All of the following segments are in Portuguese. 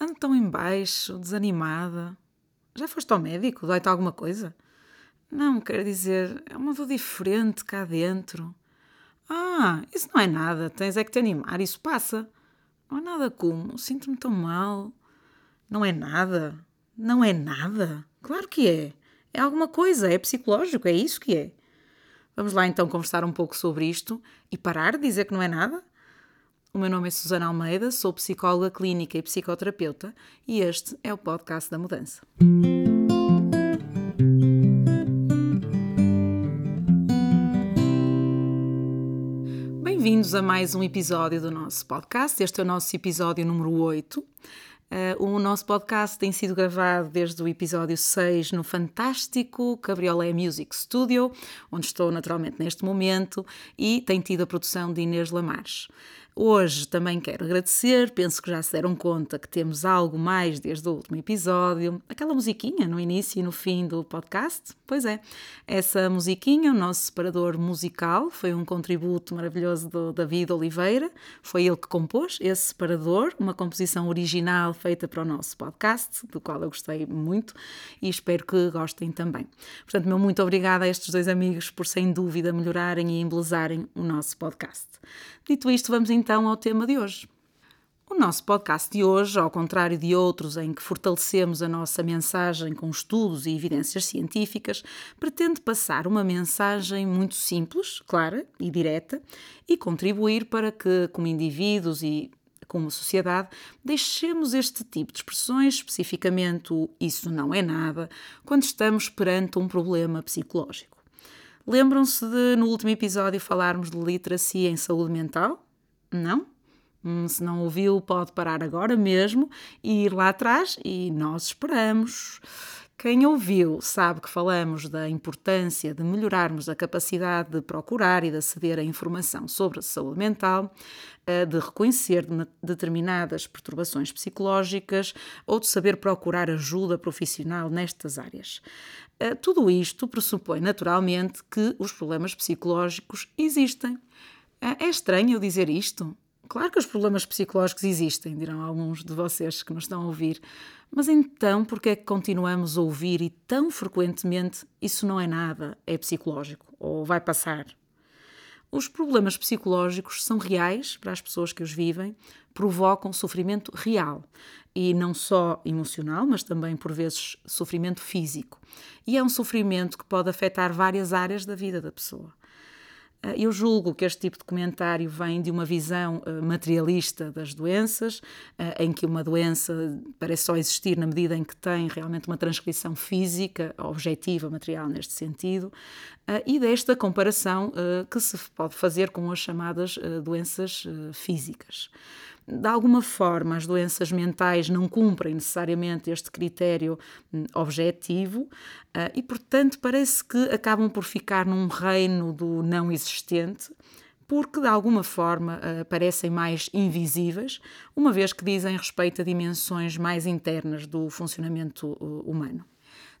Ando tão em baixo, desanimada. Já foste ao médico? Dói-te alguma coisa? Não, quero dizer, é uma dor diferente cá dentro. Ah, isso não é nada, tens é que te animar, isso passa. Não é nada como, sinto-me tão mal. Não é nada? Não é nada? Claro que é. É alguma coisa, é psicológico, é isso que é. Vamos lá então conversar um pouco sobre isto e parar de dizer que não é nada? O meu nome é Susana Almeida, sou psicóloga clínica e psicoterapeuta e este é o podcast da mudança. Bem-vindos a mais um episódio do nosso podcast. Este é o nosso episódio número 8. Uh, o nosso podcast tem sido gravado desde o episódio 6 no fantástico Cabriolé Music Studio, onde estou naturalmente neste momento, e tem tido a produção de Inês Lamares. Hoje também quero agradecer, penso que já se deram conta que temos algo mais desde o último episódio. Aquela musiquinha no início e no fim do podcast? Pois é, essa musiquinha, o nosso separador musical, foi um contributo maravilhoso do David Oliveira. Foi ele que compôs esse separador, uma composição original feita para o nosso podcast, do qual eu gostei muito e espero que gostem também. Portanto, meu muito obrigada a estes dois amigos por, sem dúvida, melhorarem e embelezarem o nosso podcast. Dito isto, vamos então ao tema de hoje. O nosso podcast de hoje, ao contrário de outros em que fortalecemos a nossa mensagem com estudos e evidências científicas, pretende passar uma mensagem muito simples, clara e direta e contribuir para que, como indivíduos e como sociedade, deixemos este tipo de expressões, especificamente o isso não é nada, quando estamos perante um problema psicológico. Lembram-se de, no último episódio, falarmos de literacia em saúde mental? Não? Hum, se não ouviu, pode parar agora mesmo e ir lá atrás e nós esperamos. Quem ouviu sabe que falamos da importância de melhorarmos a capacidade de procurar e de aceder a informação sobre a saúde mental, de reconhecer determinadas perturbações psicológicas ou de saber procurar ajuda profissional nestas áreas. Eh, tudo isto pressupõe naturalmente que os problemas psicológicos existem. Eh, é estranho eu dizer isto? Claro que os problemas psicológicos existem, dirão alguns de vocês que nos estão a ouvir, mas então por que é que continuamos a ouvir e tão frequentemente isso não é nada, é psicológico ou vai passar? Os problemas psicológicos são reais para as pessoas que os vivem, provocam sofrimento real e não só emocional, mas também por vezes sofrimento físico. E é um sofrimento que pode afetar várias áreas da vida da pessoa. Ah, eu julgo que este tipo de comentário vem de uma visão ah, materialista das doenças, ah, em que uma doença parece só existir na medida em que tem realmente uma transcrição física, objetiva, material neste sentido, e desta comparação que se pode fazer com as chamadas doenças físicas de alguma forma, as doenças mentais não cumprem necessariamente este critério hum, objetivo uh, e, portanto, parece que acabam por ficar num reino do não existente, porque de alguma forma uh, parecem mais invisíveis, uma vez que dizem respeito a dimensões mais internas do funcionamento uh, humano.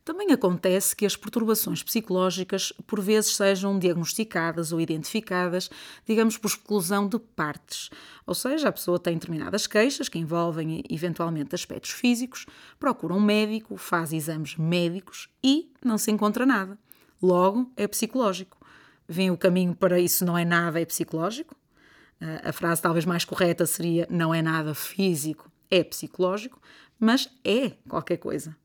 Também acontece que as perturbações psicológicas por vezes sejam diagnosticadas ou identificadas, digamos, por exclusão de partes. Ou seja, a pessoa tem determinadas queixas que envolvem eventualmente aspectos físicos, procura um médico, faz exames médicos e não se encontra nada. Logo, é psicológico. Vem o caminho para isso não é nada, é psicológico? A frase talvez mais correta seria não é nada físico, é psicológico, mas é qualquer coisa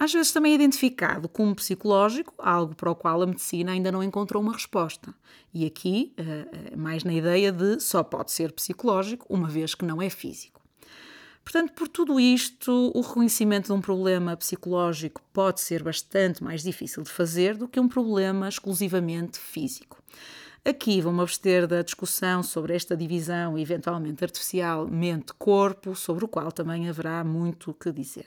às vezes também é identificado como psicológico, algo para o qual a medicina ainda não encontrou uma resposta. E aqui, eh, eh, mais na ideia de só pode ser psicológico, uma vez que não é físico. Portanto, por tudo isto, o reconhecimento de um problema psicológico pode ser bastante mais difícil de fazer do que um problema exclusivamente físico. Aqui vou-me abster da discussão sobre esta divisão, eventualmente artificial, mente-corpo, sobre o qual também haverá muito que dizer.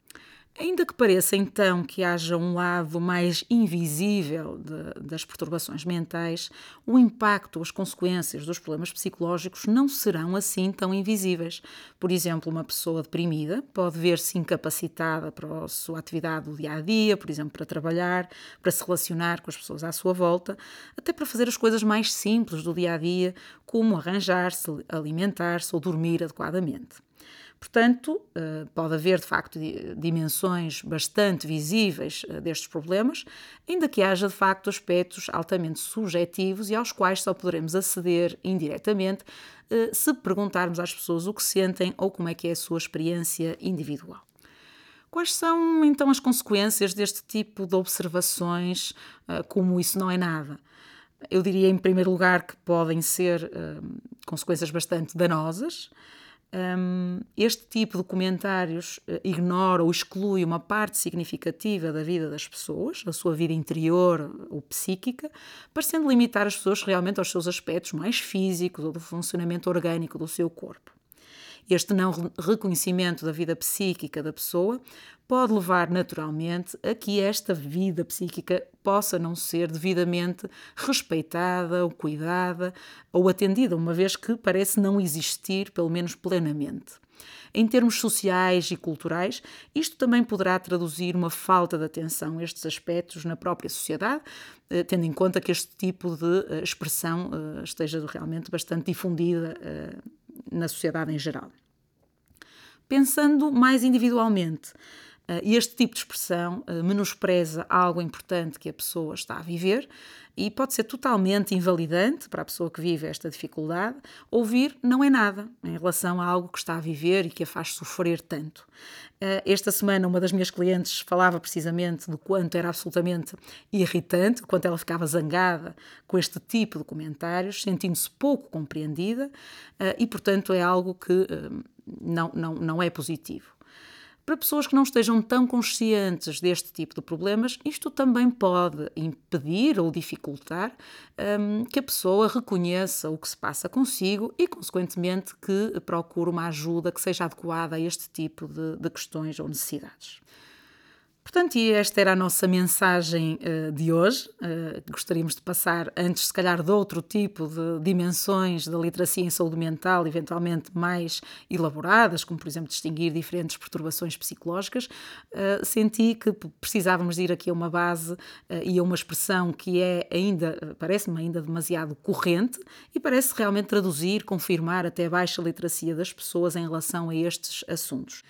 Ainda que pareça então que haja um lado mais invisível de, das perturbações mentais, o impacto, as consequências dos problemas psicológicos não serão assim tão invisíveis. Por exemplo, uma pessoa deprimida pode ver-se incapacitada para a sua atividade do dia a dia, por exemplo, para trabalhar, para se relacionar com as pessoas à sua volta, até para fazer as coisas mais simples do dia a dia, como arranjar-se, alimentar-se ou dormir adequadamente. Portanto, pode haver de facto dimensões bastante visíveis destes problemas, ainda que haja de facto aspectos altamente subjetivos e aos quais só poderemos aceder indiretamente se perguntarmos às pessoas o que sentem ou como é que é a sua experiência individual. Quais são então as consequências deste tipo de observações, como isso não é nada? Eu diria, em primeiro lugar, que podem ser consequências bastante danosas. Um, este tipo de comentários uh, ignora ou exclui uma parte significativa da vida das pessoas, a sua vida interior ou psíquica, parecendo limitar as pessoas realmente aos seus aspectos mais físicos ou do funcionamento orgânico do seu corpo. Este não reconhecimento da vida psíquica da pessoa pode levar naturalmente a que esta vida psíquica possa não ser devidamente respeitada ou cuidada ou atendida, uma vez que parece não existir, pelo menos plenamente. Em termos sociais e culturais, isto também poderá traduzir uma falta de atenção a estes aspectos na própria sociedade, eh, tendo em conta que este tipo de eh, expressão eh, esteja realmente bastante difundida na sociedade em geral. Pensando mais individualmente, eh, este tipo de expressão eh, menospreza algo importante que a pessoa está a viver e pode ser totalmente invalidante para a pessoa que vive esta dificuldade. Ouvir não é nada em relação a algo que está a viver e que a faz sofrer tanto. Eh, esta semana, uma das minhas clientes falava precisamente do quanto era absolutamente irritante, o quanto ela ficava zangada com este tipo de comentários, sentindo-se pouco compreendida e, portanto, é algo que não, não, não é positivo. Para pessoas que não estejam tão conscientes deste tipo de problemas, isto também pode impedir ou dificultar um, que a pessoa reconheça o que se passa consigo e, consequentemente, que procure uma ajuda que seja adequada a este tipo de, de questões ou necessidades. Portanto, e esta era a nossa mensagem uh, de hoje. Uh, gostaríamos de passar, antes, se calhar, de outro tipo de dimensões da literacia em saúde mental, eventualmente mais elaboradas, como, por exemplo, distinguir diferentes perturbações psicológicas. Uh, senti que precisávamos ir aqui a uma base e a uma expressão que é ainda, parece-me ainda demasiado corrente e parece realmente traduzir, confirmar até a baixa literacia das pessoas em relação a estes assuntos.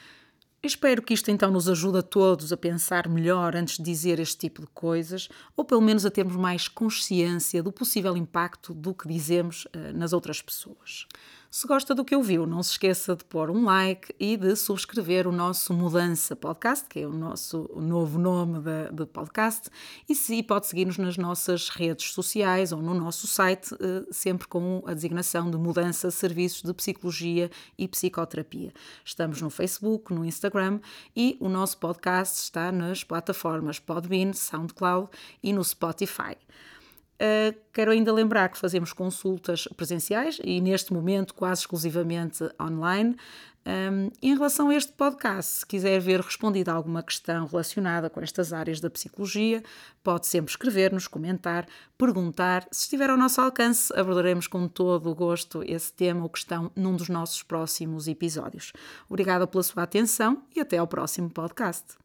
Espero que isto então nos ajude a todos a pensar melhor antes de dizer este tipo de coisas, ou pelo menos a termos mais consciência do possível impacto do que dizemos uh, nas outras pessoas. Se gosta do que ouviu, não se esqueça de pôr um like e de subscrever o nosso Mudança Podcast, que é o nosso novo nome do podcast, e se pode seguir-nos nas nossas redes sociais ou no nosso site, eh, sempre com a designação de Mudança Serviços de Psicologia e Psicoterapia. Estamos no Facebook, no Instagram e o nosso podcast está nas plataformas Podbean, SoundCloud e no Spotify. Uh, quero ainda lembrar que fazemos consultas presenciais e neste momento quase exclusivamente online. Um, em relação a este podcast, se quiser ver respondida alguma questão relacionada com estas áreas da psicologia, pode sempre escrever-nos, comentar, perguntar. Se estiver ao nosso alcance, abordaremos com todo o gosto esse tema ou questão num dos nossos próximos episódios. Obrigada pela sua atenção e até ao próximo podcast.